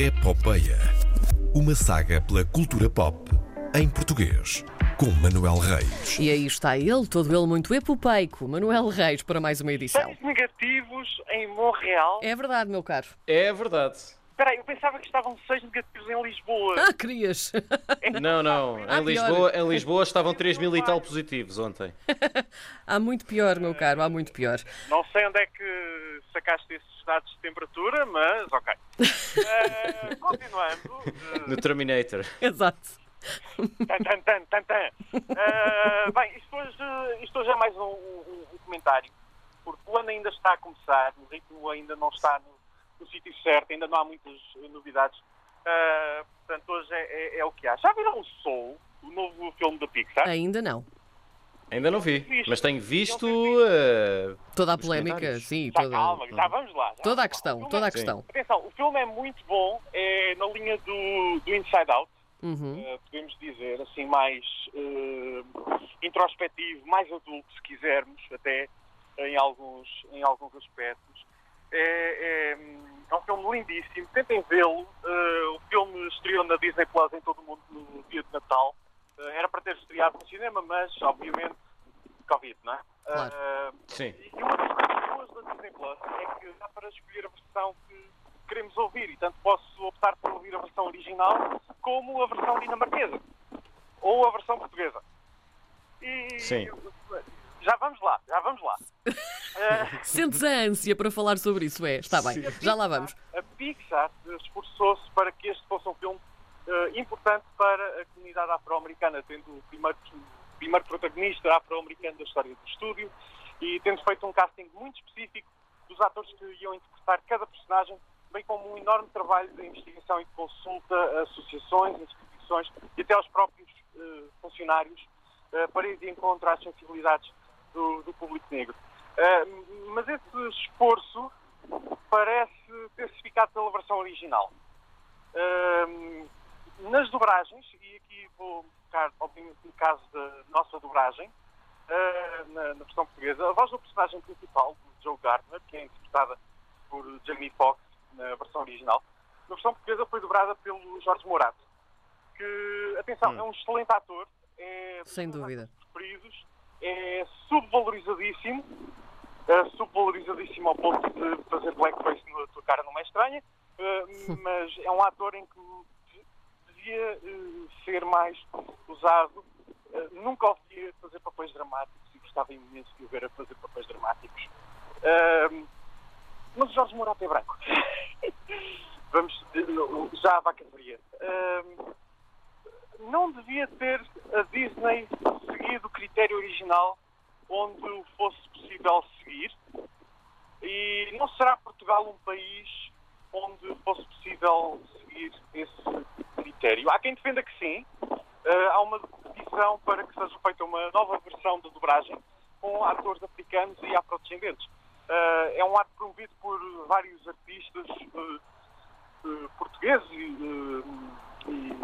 Epopeia. Uma saga pela cultura pop em português. Com Manuel Reis. E aí está ele, todo ele muito epopeico, Manuel Reis, para mais uma edição. Seis negativos em Montreal. É verdade, meu caro. É verdade. Espera aí, eu pensava que estavam seis negativos em Lisboa. Ah, querias! Não, não. Ah, Em Lisboa, em Lisboa estavam 3 mil e tal positivos ontem. há muito pior, meu caro, há muito pior. Não sei onde é que sacaste esses dados de temperatura, mas ok. Eh, continuando. eh, No Terminator. Exato. Tan, tan, tan, tan, tan. Ah, bem, isto hoje, isto hoje é mais um, um- um comentário, porque o ano ainda está a começar, o ritmo ainda não está no, no sítio certo, ainda não há muitas novidades. Ah, portanto, hoje é, é- é o que há. Já viram o Soul, o novo filme da Pixar? Ainda não. Ainda não vi, Visto. mas tenho visto. Eh, Toda a polémica, sim, Já toda, calma, já vamos lá. já toda a questão, toda a é- questão. Atenção, o filme é muito bom, é na linha do, do Inside Out. Uhum. Uh, podemos dizer, assim, mais uh, introspectivo, mais adulto, se quisermos, até em alguns, em alguns aspectos. É, é, é um filme lindíssimo, tentem vê-lo. Uh, o filme estreou na Disney Plus em todo o mundo no dia de Natal. Uh, era para ter estreado no cinema, mas, obviamente, Covid, não é? Claro. Uh, Sim. e uma das coisas boas da Disney Plus é que dá para escolher a versão que queremos ouvir. E tanto posso optar por ouvir a versão original como a versão dinamarquesa. Ou a versão portuguesa. E Sim. Já vamos lá, já vamos lá. Eh, Sentes a ânsia para falar sobre isso, é? Está bem, já lá vamos. A Pixar esforçou-se para que este fosse um filme eh, importante para a comunidade afro-americana, tendo o primeiro, primeiro protagonista afro-americano da história do estúdio e tendo feito um casting muito específico dos atores que iam interpretar cada personagem, bem como um enorme trabalho de investigação e de consulta a associações, instituições e até aos próprios eh, funcionários para ir de encontro às sensibilidades do, do público negro. Eh, mas esse esforço parece ter-se ficado pela versão original. Ahm, nas dobragens, e aqui vou focar, obviamente, no caso da nossa dobragem, ah, na, na versão portuguesa, a voz do personagem principal, do Joe Gardner, que é interpretada por Jamie Foxx na versão original, na versão portuguesa foi dobrada pelo Jorge Morato, que, atenção, é um excelente ator, é dos Sem meus dúvida. preferidos, é subvalorizadíssimo, é subvalorizadíssimo ao ponto de fazer blackface na tua cara não é estranha, eh, mas é um ator em que de- devia eh, ser mais usado. Eh, nunca o via fazer papéis dramáticos e gostava imenso de o ver a fazer papéis dramáticos. Mas o Jorge Morato é branco. Vamos já à vaca fria. Não devia ter a Disney seguido o critério original onde fosse possível seguir. E não será Portugal um país onde fosse possível seguir esse critério. Há quem defenda que sim. Eh, há uma petição para que seja feita uma nova versão da dobragem com atores africanos e afrodescendentes. Eh, é um ato promovido por vários artistas eh, portugueses e, e,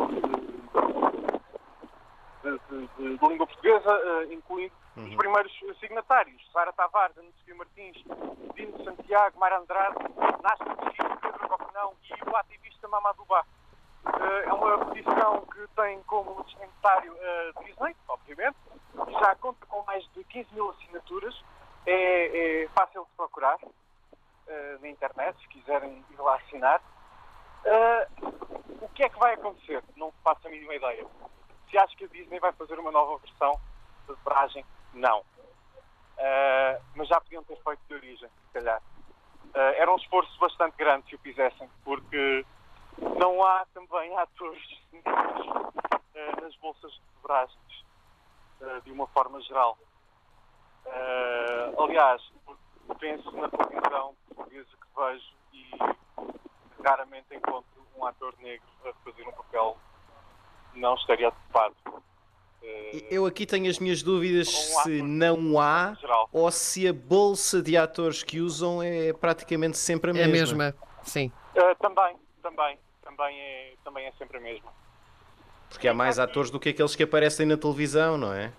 de, de- de- língua portuguesa, eh, incluindo os primeiros signatários, Sara Tavares, Ana Sofia Martins, Dino Santiago, Mara Andrade, Nasce Mesquita, Pedro Coquenão e o ativista Mamadou Ba. Eh, É uma petição que tem como destinatário a Disney, obviamente, já conta com mais de 15 mil assinaturas, é, é fácil de procurar eh, na internet, se quiserem ir lá assinar. Eh, o que é que vai acontecer? Não faço a mínima ideia. Se acho que a Disney vai fazer uma nova versão de dobragem, não. Eh, mas já podiam ter feito de origem, se calhar. Eh, era um esforço bastante grande se o fizessem, porque não há também atores eh, nas bolsas de dobragens, de uma forma geral. Aliás, penso na televisão portuguesa que vejo e raramente encontro um ator negro a fazer um papel não estereotipado. Eh, Eu aqui tenho as minhas dúvidas um se não há geral. ou se a bolsa de atores que usam é praticamente sempre a É a mesma. mesma, sim. Eh, também, também, também é, também é sempre a mesma. Porque há mais atores do que aqueles que aparecem na televisão, não é?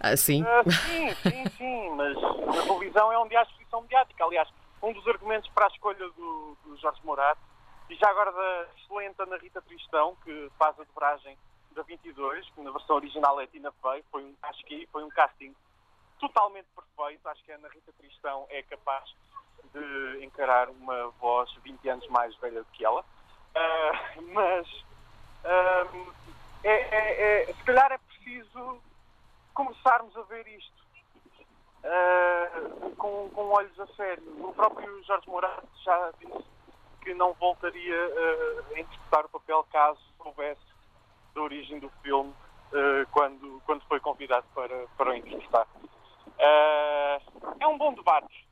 Ah, sim. Ah, sim, sim, sim, mas na televisão é onde há exposição mediática. Aliás, um dos argumentos para a escolha do, do Jorge Morato E já agora da excelente Ana Rita Tristão, que faz a dobragem da 22, que na versão original é Tina Fey, foi um, acho que foi um casting totalmente perfeito. Acho que a Ana Rita Tristão é capaz de encarar uma voz 20 anos mais velha do que ela. Ah, mas ahm, é, é- é- se calhar é preciso começarmos a ver isto ah, com, com olhos a sério. O próprio Jorge Moraes já disse que não voltaria ah, a interpretar o papel caso soubesse da origem do filme ah, quando, quando foi convidado para, para o interpretar. Ah, é um bom debate.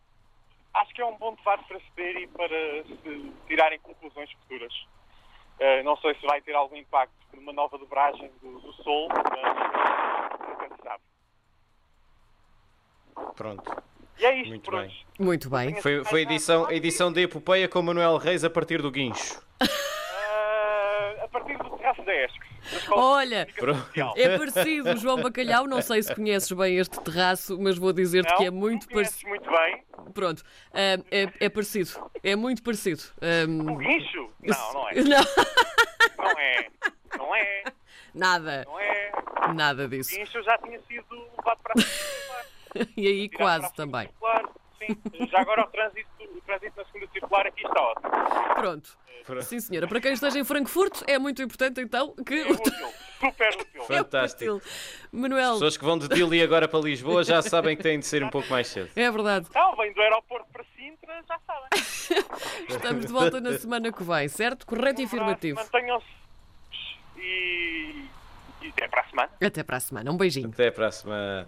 Acho que é um bom debate para se ter e para se tirarem conclusões futuras. Ah, não sei se vai ter algum impacto numa nova dobragem do, do Soul, mas nunca se sabe. Pronto. E é isto Muito por bem. hoje. Muito bem. Foi, foi a edição, a edição da Epopeia com Manuel Reis a partir do guincho. Escola Olha, é parecido, João Bacalhau. Não sei se conheces bem este terraço, mas vou dizer-te que é muito conheces parecido. muito bem. Pronto, ah, é, é parecido. É muito parecido. O Ah, guincho? Não, não é. Não, Não é. Não é. nada, Não é. nada O disso. guincho já tinha sido levado para a. E aí quase também. Já agora o trânsito, o trânsito na segunda circular aqui está ótimo. Pronto. Pronto. Sim, senhora. Para quem esteja em Frankfurt, é muito importante então que É útil. Super útil. Fantástico. útil. Manuel, Pessoas que vão de Dili agora para Lisboa já sabem que têm de ser um pouco mais cedo. é verdade. Então, vem do aeroporto para Sintra, já sabem. Estamos de volta na semana que vem, certo? Correto e afirmativo. Mantenham-se e, e até para a semana. Até para a semana. Um beijinho. Até para a semana.